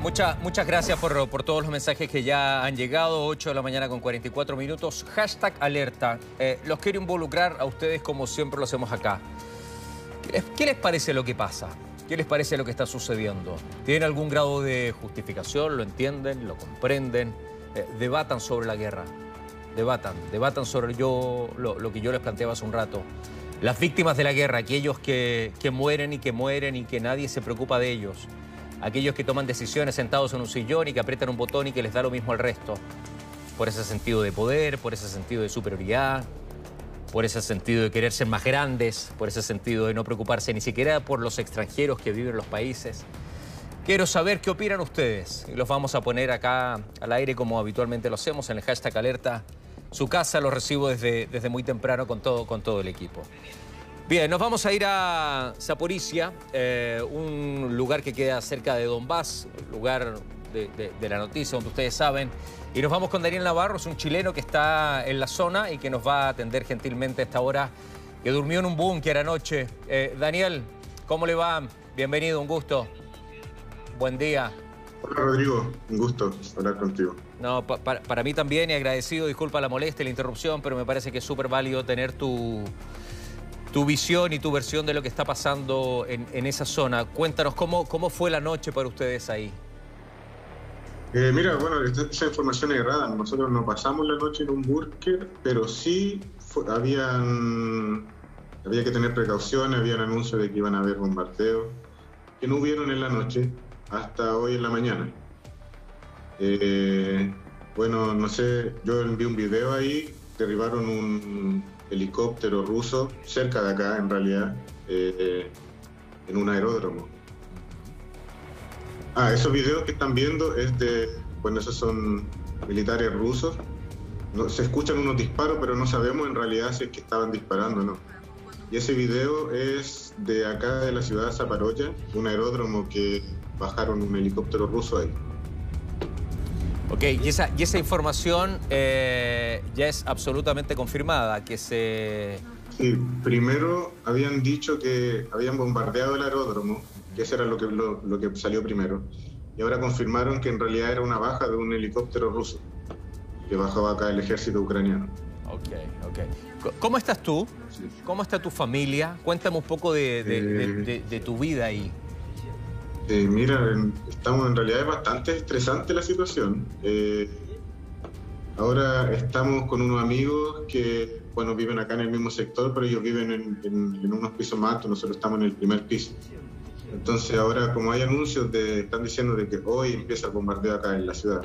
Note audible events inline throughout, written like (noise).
Muchas, gracias por, por, todos los mensajes que ya han llegado. 8 de la mañana con 44 minutos. Hashtag alerta. Eh, los quiero involucrar a ustedes como siempre lo hacemos acá. ¿Qué les, ¿Qué les, parece lo que pasa? ¿Qué les parece lo que está sucediendo? ¿Tienen algún grado de justificación? ¿Lo entienden? ¿Lo comprenden? Eh, debatan sobre la guerra. Debatan. Debatan sobre yo, lo, lo, que yo les planteaba hace un rato. Las víctimas de la guerra, aquellos que, que mueren y que mueren y que nadie se preocupa de ellos aquellos que toman decisiones sentados en un sillón y que aprietan un botón y que les da lo mismo al resto. Por ese sentido de poder, por ese sentido de superioridad, por ese sentido de querer ser más grandes, por ese sentido de no preocuparse ni siquiera por los extranjeros que viven en los países. Quiero saber qué opinan ustedes y los vamos a poner acá al aire como habitualmente lo hacemos en el hashtag alerta. Su casa lo recibo desde, desde muy temprano con todo, con todo el equipo. Bien, nos vamos a ir a Zaporizhia, eh, un lugar que queda cerca de Donbass, lugar de, de, de, la noticia, donde ustedes saben. Y nos vamos con Daniel Navarro, es un chileno que está en la zona y que nos va a atender gentilmente a esta hora, que durmió en un búnker anoche. Eh, Daniel, ¿cómo le va? Bienvenido, un gusto. Buen día. Hola Rodrigo, un gusto hablar contigo. No, pa para, para mí también y agradecido, disculpa la molestia, la interrupción, pero me parece que es súper válido tener tu tu visión y tu versión de lo que está pasando en, esa zona. Cuéntanos, ¿cómo, ¿cómo fue la noche para ustedes ahí? Eh, mira, bueno, esa información es errada. Nosotros no pasamos la noche en un búnker, pero sí fue, habían, había que tener precauciones, habían anuncios de que iban a haber bombardeos, que no hubieron en la noche hasta hoy en la mañana. Eh, bueno, no sé, yo envié un video ahí, derribaron un, helicóptero ruso cerca de acá, en realidad, eh, en un aeródromo. Ah, esos videos que están viendo es de, bueno, esos son militares rusos. Se escuchan unos disparos, pero no sabemos en realidad si es que estaban disparando o no. Y ese video es de acá de la ciudad de Zaparoya, un aeródromo que bajaron un helicóptero ruso ahí. Ok, y esa, y esa información eh, ya es absolutamente confirmada, que se... Sí, primero habían dicho que habían bombardeado el aeródromo, que eso era lo que, lo, lo que salió primero, y ahora confirmaron que en realidad era una baja de un helicóptero ruso, que bajaba acá el ejército ucraniano. Ok, ok. ¿Cómo estás tú? Sí. ¿Cómo está tu familia? Cuéntame un poco de, de, eh... de, de tu vida ahí. Eh, mira, estamos en realidad es bastante estresante la situación. Eh, ahora estamos con unos amigos que, bueno, viven acá en el mismo sector, pero ellos viven en, en, en unos pisos más altos, nosotros estamos en el primer piso. Entonces ahora, como hay anuncios, de, están diciendo de que hoy empieza el bombardeo acá en la ciudad.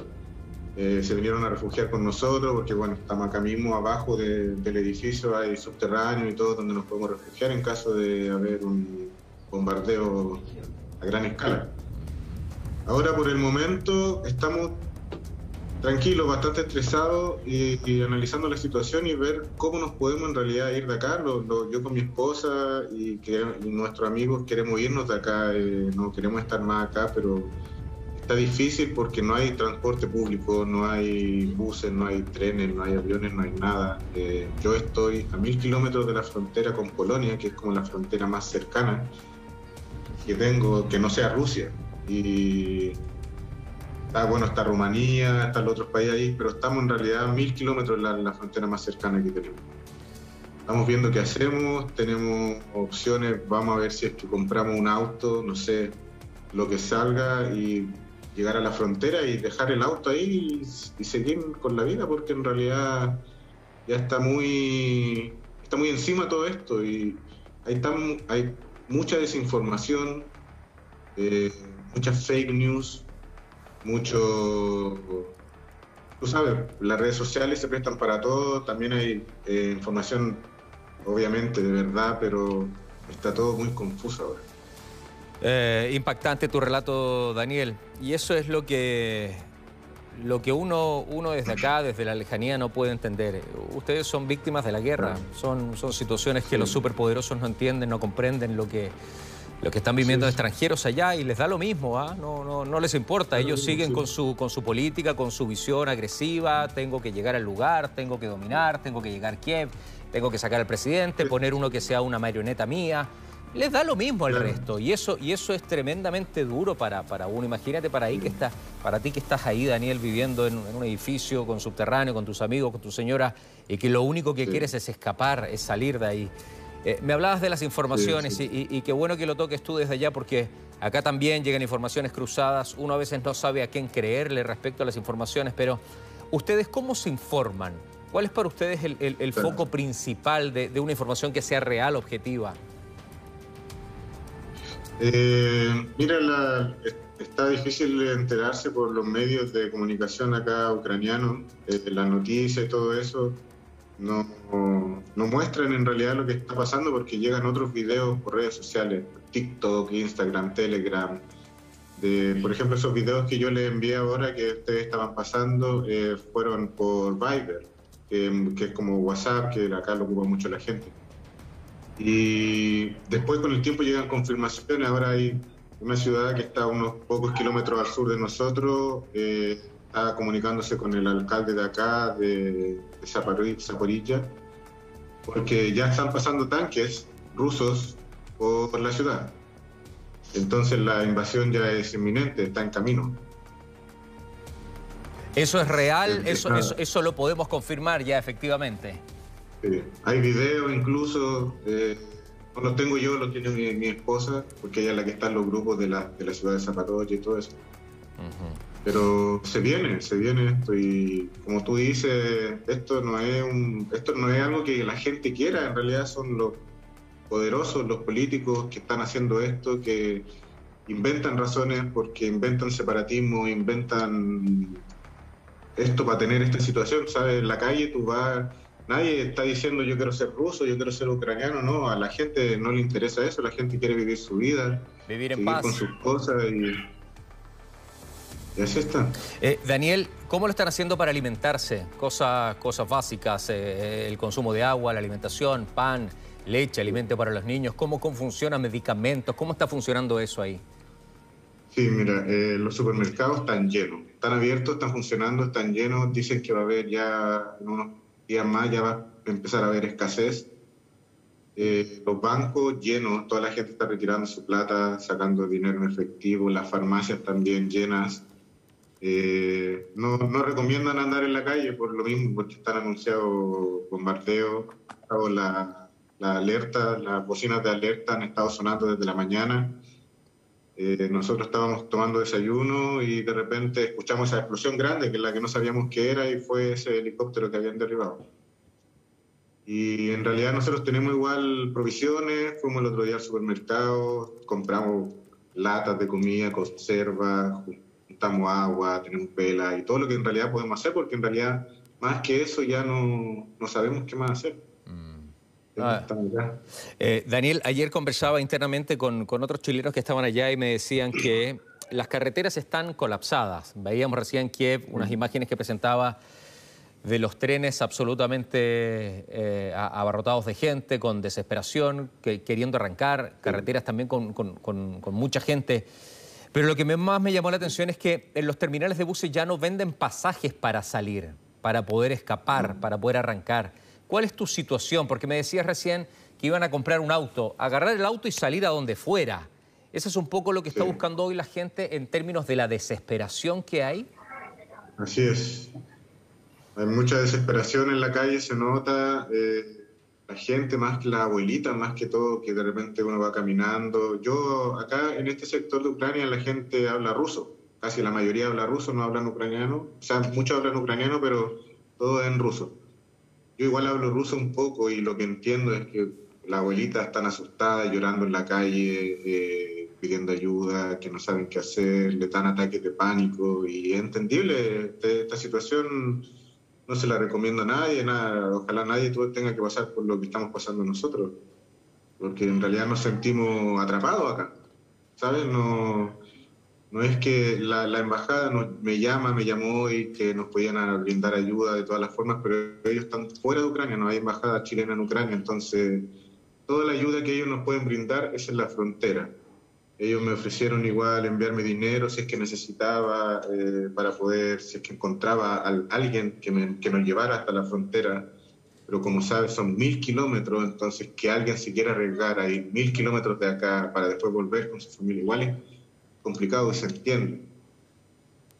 Eh, se vinieron a refugiar con nosotros porque, bueno, estamos acá mismo abajo de, del edificio, hay subterráneo y todo donde nos podemos refugiar en caso de haber un bombardeo gran escala. Ahora por el momento estamos tranquilos, bastante estresados y, y, analizando la situación y ver cómo nos podemos en realidad ir de acá. Lo, lo, yo con mi esposa y, y, nuestros amigos queremos irnos de acá, eh, no queremos estar más acá, pero está difícil porque no hay transporte público, no hay buses, no hay trenes, no hay aviones, no hay nada. Eh, yo estoy a mil kilómetros de la frontera con Polonia, que es como la frontera más cercana que tengo que no sea Rusia. Y está, bueno, está Rumanía, están los otros países ahí, pero estamos en realidad a mil kilómetros la, la frontera más cercana que tenemos. Estamos viendo qué hacemos, tenemos opciones, vamos a ver si es que compramos un auto, no sé, lo que salga y llegar a la frontera y dejar el auto ahí y, y seguir con la vida, porque en realidad ya está muy, está muy encima todo esto y hay, tan, hay mucha desinformación, eh, muchas fake news, mucho... Tú sabes, las redes sociales se prestan para todo, también hay eh, información, obviamente, de verdad, pero está todo muy confuso ahora. Eh, impactante tu relato, Daniel. Y eso es lo que, lo que uno, uno desde acá, desde la lejanía, no puede entender. Ustedes son víctimas de la guerra. Son, son situaciones que sí. los superpoderosos no entienden, no comprenden lo que, lo que están viviendo sí. extranjeros allá y les da lo mismo, ¿ah? no, no, no les importa. Ellos siguen con, su, con su política, con su visión agresiva. Tengo que llegar al lugar, tengo que dominar, tengo que llegar a Kiev, tengo que sacar al presidente, poner uno que sea una marioneta mía. Les da lo mismo al resto. Y eso, y eso es tremendamente duro para, para uno. Imagínate para, ahí que estás, para ti que estás ahí, Daniel, viviendo en, un edificio con subterráneo, con tus amigos, con tu señora, y que lo único que quieres es escapar, es salir de ahí. Eh, me hablabas de las informaciones Y, qué bueno que lo toques tú desde allá porque acá también llegan informaciones cruzadas. Uno a veces no sabe a quién creerle respecto a las informaciones, pero ¿ustedes cómo se informan? ¿Cuál es para ustedes el, foco principal de, de una información que sea real, objetiva? Eh, mira, está difícil enterarse por los medios de comunicación acá ucranianos, eh, la noticia y todo eso. No, no, muestran en realidad lo que está pasando porque llegan otros videos por redes sociales, TikTok, Instagram, Telegram. De, por ejemplo, esos videos que yo les envié ahora que ustedes estaban pasando eh, fueron por Viber, que es como WhatsApp, que acá lo ocupa mucho la gente. Y después con el tiempo llegan confirmaciones, ahora hay una ciudad que está a unos pocos kilómetros al sur de nosotros, eh, está comunicándose con el alcalde de acá, de, de Zaporilla, porque ya están pasando tanques rusos por la ciudad. Entonces la invasión ya es inminente, está en camino. ¿Eso es real? ¿Eso, eso, eso lo podemos confirmar ya efectivamente? Hay videos incluso, eh, no los tengo yo, los tiene mi, esposa, porque ella es la que está en los grupos de la, de la ciudad de Zapatoya y todo eso. Pero se viene, se viene esto y como tú dices, esto no es un, esto no es algo que la gente quiera, en realidad son los poderosos, los políticos que están haciendo esto, que inventan razones porque inventan separatismo, inventan esto para tener esta situación, ¿sabes? En la calle tú vas Nadie está diciendo yo quiero ser ruso, yo quiero ser ucraniano, no, a la gente no le interesa eso, la gente quiere vivir su vida, vivir en paz. con sus cosas y, y así está. Eh, Daniel, ¿cómo lo están haciendo para alimentarse? Cosas, cosas básicas, eh, el consumo de agua, la alimentación, pan, leche, alimento para los niños, ¿cómo, cómo funcionan medicamentos? ¿Cómo está funcionando eso ahí? Sí, mira, eh, los supermercados están llenos, están abiertos, están funcionando, están llenos, dicen que va a haber ya en unos días más ya va a empezar a haber escasez. Eh, los bancos llenos, toda la gente está retirando su plata, sacando dinero en efectivo, las farmacias también llenas. Eh, no, no, recomiendan andar en la calle por lo mismo, porque están anunciados bombardeos, la, la alerta, las bocinas de alerta han estado sonando desde la mañana. Eh, nosotros estábamos tomando desayuno y de repente escuchamos esa explosión grande, que es la que no sabíamos qué era, y fue ese helicóptero que habían derribado. Y en realidad nosotros tenemos igual provisiones, fuimos el otro día al supermercado, compramos latas de comida, conservas, juntamos agua, tenemos vela y todo lo que en realidad podemos hacer, porque en realidad más que eso ya no, no sabemos qué más hacer. Ah. Eh, Daniel, ayer conversaba internamente con, otros chilenos que estaban allá y me decían que las carreteras están colapsadas. Veíamos recién en Kiev unas imágenes que presentaba de los trenes absolutamente eh, abarrotados de gente, con desesperación, que, queriendo arrancar, carreteras también con, mucha gente. Pero lo que más me llamó la atención es que en los terminales de buses ya no venden pasajes para salir, para poder escapar, para poder arrancar. ¿Cuál es tu situación? Porque me decías recién que iban a comprar un auto, agarrar el auto y salir a donde fuera. ¿Eso es un poco lo que está buscando hoy la gente en términos de la desesperación que hay? Así es. Hay mucha desesperación en la calle, se nota. Eh, la gente, más que la abuelita, más que todo, que de repente uno va caminando. Yo, acá en este sector de Ucrania, la gente habla ruso. Casi la mayoría habla ruso, no hablan ucraniano. O sea, muchos hablan ucraniano, pero todo en ruso. Yo igual hablo ruso un poco y lo que entiendo es que la abuelita están asustada, llorando en la calle, eh, pidiendo ayuda, que no saben qué hacer, le dan ataques de pánico y es entendible. Este, esta situación no se la recomiendo a nadie, nada, ojalá nadie tenga que pasar por lo que estamos pasando nosotros, porque en realidad nos sentimos atrapados acá, ¿sabes? No, no es que la, embajada me llama, me llamó y que nos podían brindar ayuda de todas las formas, pero ellos están fuera de Ucrania, no hay embajada chilena en Ucrania, entonces toda la ayuda que ellos nos pueden brindar es en la frontera. Ellos me ofrecieron igual enviarme dinero si es que necesitaba eh, para poder, si es que encontraba a alguien que, me, que nos llevara hasta la frontera. pero como sabes son mil kilómetros, entonces que alguien se quiera arriesgar a ir mil kilómetros de acá para después volver con su familia igual complicado y se entiende.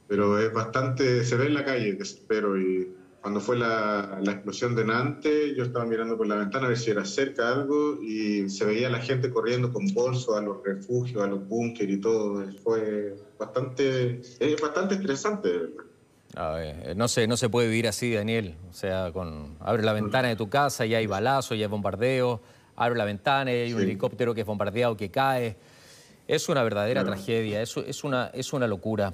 Pero es bastante, se ve en la calle, desespero y cuando fue la, la, explosión de Nantes, yo estaba mirando por la ventana a ver si era cerca algo y se veía la gente corriendo con bolsos a los refugios, a los búnkeres y todo. Fue bastante, es bastante estresante, verdad. no sé, no se puede vivir así, Daniel. O sea, con abre la ventana de tu casa y hay balazo, y hay bombardeo, abre la ventana y hay un helicóptero que es bombardeado que cae. Es una verdadera tragedia, es, es, una, es una locura.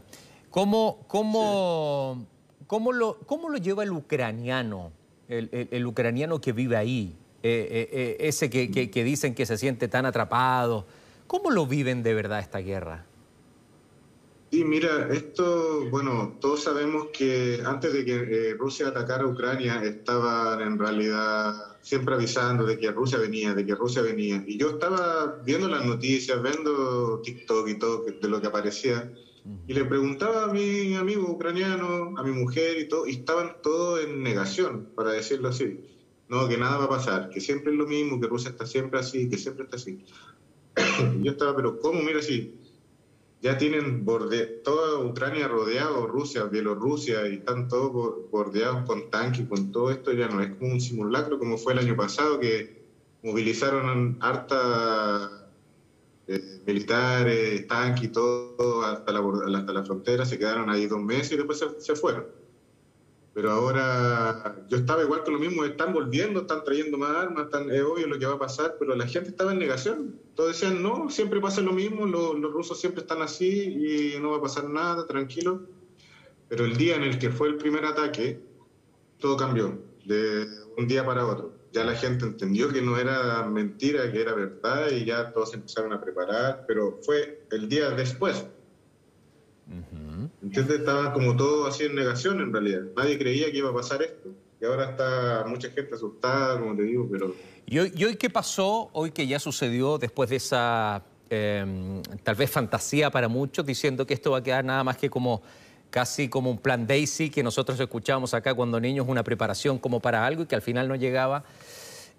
¿Cómo, cómo, ¿Cómo lo, cómo lo lleva el ucraniano, el, ucraniano que vive ahí, eh, eh, eh, ese que, dicen que se siente tan atrapado? ¿Cómo lo viven de verdad esta guerra? Sí, mira, esto, bueno, todos sabemos que antes de que Rusia atacara a Ucrania estaban en realidad siempre avisando de que Rusia venía, de que Rusia venía. Y yo estaba viendo las noticias, viendo TikTok y todo de lo que aparecía. Y le preguntaba a mi amigo ucraniano, a mi mujer y todo, y estaban todos en negación, para decirlo así. No, que nada va a pasar, que siempre es lo mismo, que Rusia está siempre así, que siempre está así. (coughs) Yo estaba, pero ¿cómo? Mira, si ya tienen toda Ucrania rodeado, Rusia, Bielorrusia, y están todos bordeados con tanques, con todo esto, ya no es como un simulacro como fue el año pasado, que movilizaron harta eh, militares, tanques y todo hasta la, hasta la frontera, se quedaron ahí dos meses y después se, fueron. Pero ahora yo estaba igual con lo mismo, están volviendo, están trayendo más armas, están, es obvio lo que va a pasar, pero la gente estaba en negación. Todos decían, no, siempre pasa lo mismo, los, los rusos siempre están así y no va a pasar nada, tranquilo. Pero el día en el que fue el primer ataque, todo cambió, de un día para otro ya la gente entendió que no era mentira, que era verdad y ya todos empezaron a preparar, pero fue el día después. Entonces estaba como todo así en negación en realidad. Nadie creía que iba a pasar esto. Y ahora está mucha gente asustada, como te digo, pero... ¿Y hoy, qué pasó? Hoy que ya sucedió después de esa em, tal vez fantasía para muchos, diciendo que esto va a quedar nada más que como casi como un plan Daisy que nosotros escuchábamos acá cuando niños, una preparación como para algo y que al final no llegaba.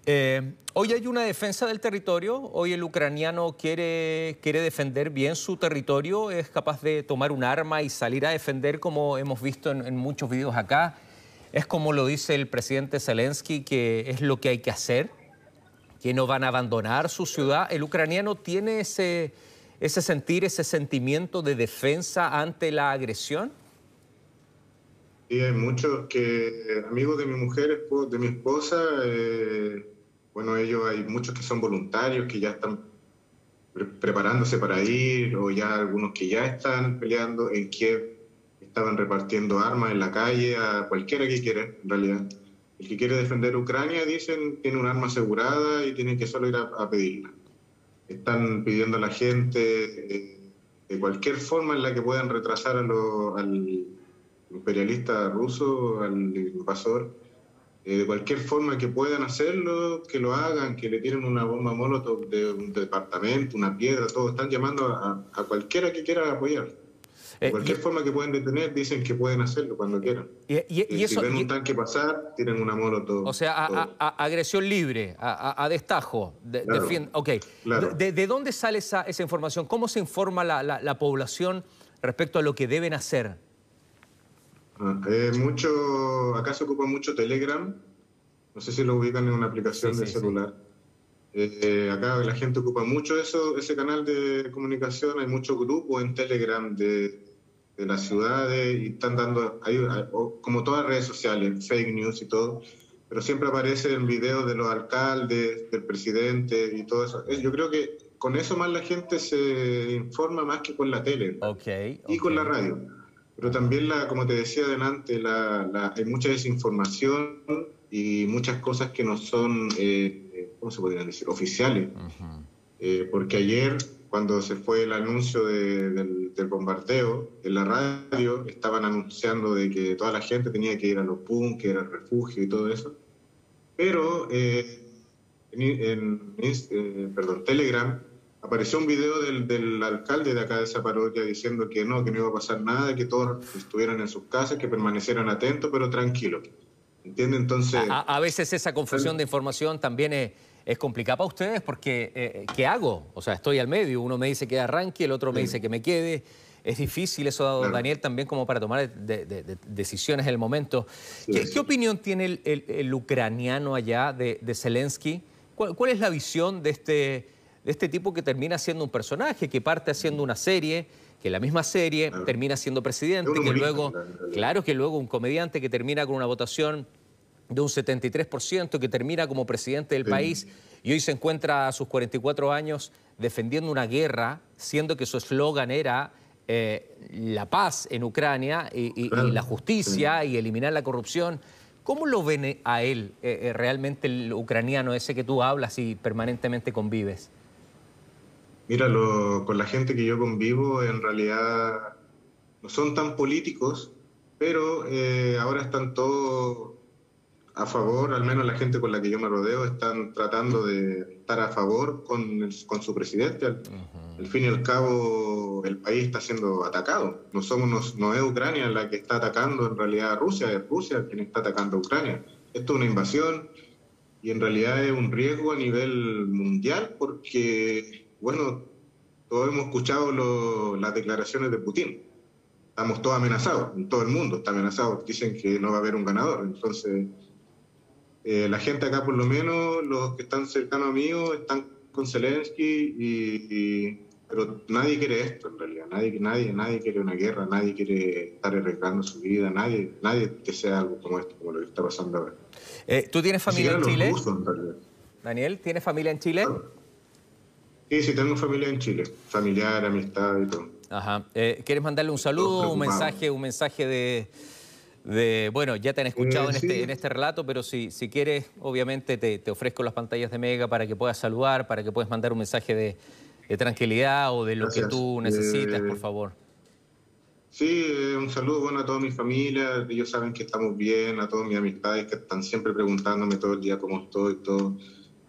Eh, hoy hay una defensa del territorio, hoy el ucraniano quiere, quiere defender bien su territorio, es capaz de tomar un arma y salir a defender como hemos visto en, muchos videos acá. Es como lo dice el presidente Zelensky, que es lo que hay que hacer, que no van a abandonar su ciudad. El ucraniano tiene ese, ese sentir, ese sentimiento de defensa ante la agresión. Sí, hay muchos que, amigos de mi mujer, de mi esposa, eh, bueno, ellos hay muchos que son voluntarios, que ya están preparándose para ir, o ya algunos que ya están peleando en Kiev, estaban repartiendo armas en la calle a cualquiera que quiera, en realidad. El que quiere defender Ucrania, dicen, tiene un arma asegurada y tiene que solo ir a, pedirla. Están pidiendo a la gente eh, de cualquier forma en la que puedan retrasar al imperialista ruso, al invasor, eh, de cualquier forma que puedan hacerlo, que lo hagan, que le tienen una bomba molotov de un departamento, una piedra, todo. Están llamando a, cualquiera que quiera apoyar. De eh, cualquier forma que pueden detener, dicen que pueden hacerlo cuando quieran. Y, eh, si ven un tanque pasar, tienen una molotov. O sea, agresión libre, a, destajo. De, ok. De, dónde sale esa, esa, información? ¿Cómo se informa la, la población respecto a lo que deben hacer? Ah, mucho, acá se ocupa mucho Telegram, no sé si lo ubican en una aplicación de celular. Eh, acá la gente ocupa mucho eso, ese canal de comunicación, hay muchos grupos en Telegram de, de las ciudades y están dando, como todas las redes sociales, fake news y todo, pero siempre aparecen videos de los alcaldes, del presidente y todo eso. Yo creo que con eso más la gente se informa más que con la tele y con la radio. Pero también, la, como te decía adelante, la, hay mucha desinformación y muchas cosas que no son, eh, ¿cómo se podrían decir?, oficiales. Eh, porque ayer, cuando se fue el anuncio del, bombardeo, en la radio estaban anunciando de que toda la gente tenía que ir a los búnkeres, al refugio y todo eso. Pero eh, en, en perdón, Telegram apareció un video del, del, alcalde de acá de esa parroquia diciendo que no, que no iba a pasar nada, que todos estuvieran en sus casas, que permanecieran atentos, pero tranquilos. ¿Entiende? Entonces... A, veces esa confusión de información también es, es complicada para ustedes porque eh, ¿qué hago? O sea, estoy al medio, uno me dice que arranque, el otro me dice que me quede. Es difícil eso, Daniel, también como para tomar decisiones en el momento. ¿Qué, opinión tiene el, ucraniano allá de, Zelensky? ¿Cuál, es la visión de este, de este tipo que termina siendo un personaje, que parte haciendo una serie, que la misma serie termina siendo presidente, que luego, claro que luego un comediante que termina con una votación de un 73%, que termina como presidente del país y hoy se encuentra a sus 44 años defendiendo una guerra, siendo que su eslogan era eh, la paz en Ucrania y, la justicia y eliminar la corrupción. ¿Cómo lo ven a él eh, eh, realmente el ucraniano ese que tú hablas y permanentemente convives? Mira, con la gente que yo convivo en realidad no son tan políticos, pero ahora están todos a favor, al menos la gente con la que yo me rodeo, están tratando de estar a favor con, con su presidente. Al, fin y al cabo, el país está siendo atacado. No, somos, no, es Ucrania la que está atacando en realidad a Rusia, es Rusia quien está atacando a Ucrania. Esto es una invasión y en realidad es un riesgo a nivel mundial porque, bueno, todos hemos escuchado las declaraciones de Putin. Estamos todos amenazados, todo el mundo está amenazado. Dicen que no va a haber un ganador. Entonces, eh, la gente acá, por lo menos, los que están cercanos a mí, están con Zelensky, y, pero nadie quiere esto en realidad. Nadie, nadie, nadie quiere una guerra, nadie quiere estar arriesgando su vida, nadie, nadie desea algo como esto, como lo que está pasando ahora. Eh, ¿Tú tienes familia en Chile? Daniel, ¿tienes familia en Chile? Sí, sí, tengo familia en Chile, familiar, amistad y todo. Ajá. Eh, ¿Quieres mandarle un saludo, un mensaje, un mensaje de, bueno, ya te han escuchado en, este, en este relato, pero si, si quieres, obviamente te, ofrezco las pantallas de Mega para que puedas saludar, para que puedas mandar un mensaje de, tranquilidad o de lo que tú necesitas, por eh, favor. Sí, eh, un saludo bueno a toda mi familia, ellos saben que estamos bien, a todas mis amistades que están siempre preguntándome todo el día cómo estoy, todo.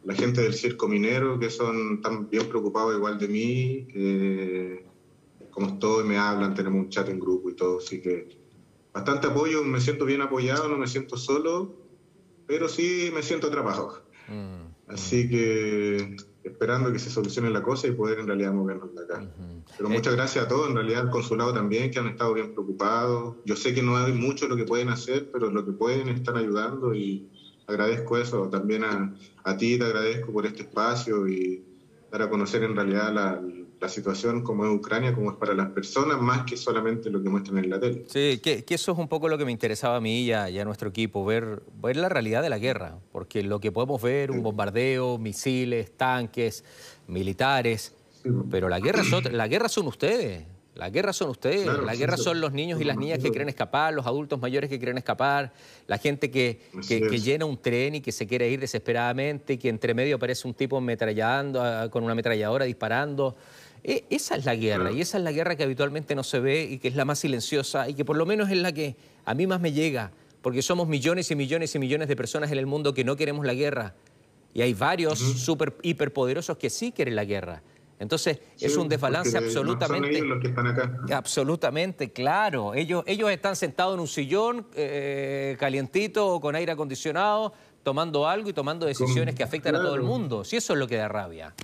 La gente del circo minero que son tan bien preocupados igual de mí, eh, cómo estoy, me hablan, tenemos un chat en grupo y todo, así que bastante apoyo, me siento bien apoyado, no me siento solo, pero sí me siento atrapado. Mm, Así que esperando que se solucione la cosa y poder en realidad movernos de acá. Pero muchas eh, gracias a todos, en realidad al consulado también, que han estado bien preocupados. Yo sé que no hay mucho lo que pueden hacer, pero lo que pueden están ayudando y agradezco eso. También a, a ti te agradezco por este espacio y dar a conocer en realidad la, la situación como es Ucrania, como es para las personas, más que solamente lo que muestran en la tele. Sí, que, eso es un poco lo que me interesaba a mí y a, nuestro equipo, ver, ver la realidad de la guerra, porque lo que podemos ver, un bombardeo, misiles, tanques, militares, pero la guerra, la guerra son ustedes. La guerra son ustedes, la guerra son los niños y las niñas que quieren escapar, los adultos mayores que quieren escapar, la gente que, que, llena un tren y que se quiere ir desesperadamente, y que entre medio aparece un tipo ametrallando, con una ametralladora disparando. E, esa es la guerra, y esa es la guerra que habitualmente no se ve y que es la más silenciosa y que por lo menos es la que a mí más me llega, porque somos millones y millones y millones de personas en el mundo que no queremos la guerra. Y hay varios super hiperpoderosos que sí quieren la guerra. Entonces es un desbalance absolutamente. los que están acá. Absolutamente, claro. Ellos, ellos están sentados en un sillón eh, calientito o con aire acondicionado, tomando algo y tomando decisiones que afectan a todo el mundo. Si eso es lo que da rabia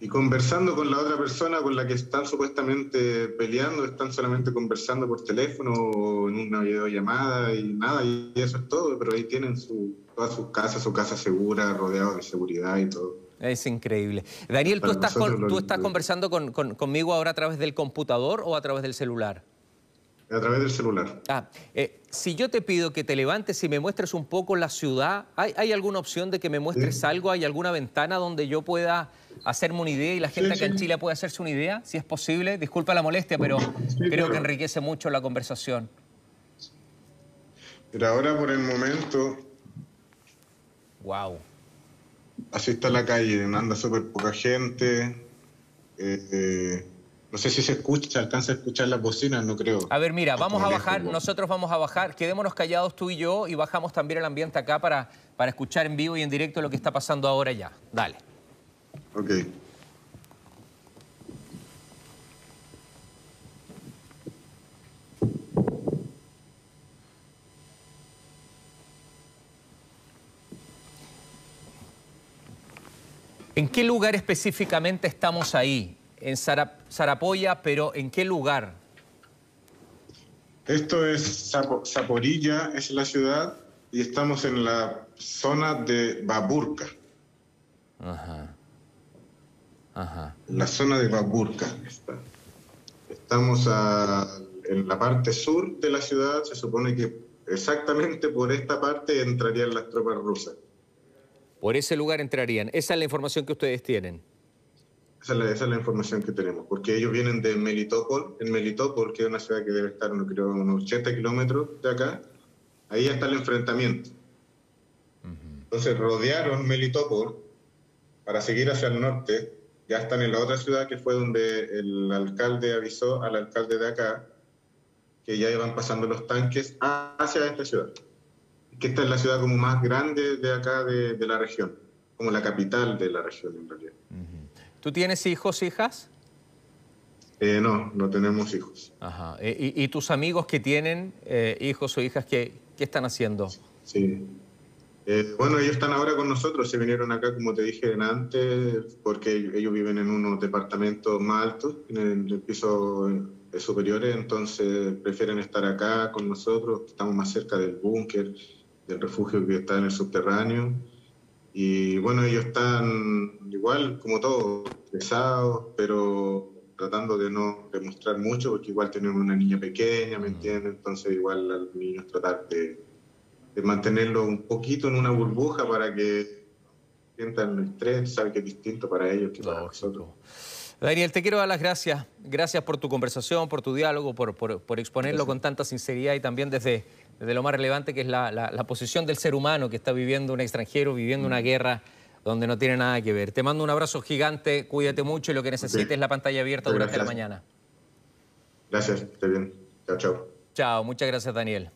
y conversando con la otra persona con la que están supuestamente peleando, están solamente conversando por teléfono o en una videollamada y nada, y eso es todo, pero ahí tienen su, toda su casa, su casa segura, rodeado de seguridad y todo. Es increíble. Daniel, ¿tú estás, ¿tú estás conversando con, conmigo ahora a través del computador o a través del celular? A través del celular. Ah, eh, si yo te pido que te levantes y me muestres un poco la ciudad, ¿hay, hay alguna opción de que me muestres algo? ¿Hay alguna ventana donde yo pueda hacerme una idea y la gente acá en Chile puede hacerse una idea, si es posible? Disculpa la molestia, pero creo que enriquece mucho la conversación. Pero ahora por el momento... Wow. Así está la calle, anda súper poca gente. Eh, eh no sé si se escucha, se alcanza a escuchar las bocinas, no creo. A ver, mira, vamos a bajar, nosotros vamos a bajar, quedémonos callados tú y yo y bajamos también el ambiente acá para, para escuchar en vivo y en directo lo que está pasando ahora ya. Dale. Ok. ¿En qué lugar específicamente estamos ahí? En Zarapoya, pero ¿en qué lugar? Esto es Zaporilla, es la ciudad, y estamos en la zona de Baburka. Ajá. Ajá. La zona de Baburka está. Estamos en la parte sur de la ciudad, se supone que exactamente por esta parte entrarían las tropas rusas. Por ese lugar entrarían. Esa es la información que ustedes tienen. Esa es, la, información que tenemos, porque ellos vienen de Melitopol, en Melitopol, que es una ciudad que debe estar, no creo, unos 80 kilómetros de acá, ahí está el enfrentamiento. Entonces rodearon Melitopol para seguir hacia el norte, ya están en la otra ciudad que fue donde el alcalde avisó al alcalde de acá que ya iban pasando los tanques hacia esta ciudad que esta es la ciudad como más grande de acá de, la región, como la capital de la región en realidad. ¿Tú tienes hijos, hijas? Eh, no, no tenemos hijos. Ajá. Eh, ¿Y, tus amigos que tienen eh, hijos o hijas, qué, qué están haciendo? Sí. bueno, ellos están ahora con nosotros, se vinieron acá, como te dije antes, porque ellos viven en unos departamentos más altos, en el, piso superiores, entonces prefieren estar acá con nosotros, estamos más cerca del búnker del refugio que está en el subterráneo. Y bueno, ellos están igual, como todos, pesados, pero tratando de no demostrar mucho, porque igual tienen una niña pequeña, ¿me entienden? Entonces igual al niño tratar de, de, mantenerlo un poquito en una burbuja para que sientan el estrés, sabe que es distinto para ellos que para nosotros. Daniel, te quiero dar las gracias. Gracias por tu conversación, por tu diálogo, por, por, exponerlo con tanta sinceridad y también desde, desde lo más relevante que es la, la, posición del ser humano que está viviendo un extranjero, viviendo una mm. guerra donde no tiene nada que ver. Te mando un abrazo gigante, cuídate mucho y lo que necesites es la pantalla abierta durante la mañana. Gracias, esté bien. Chao, chao. Chao, muchas gracias Daniel.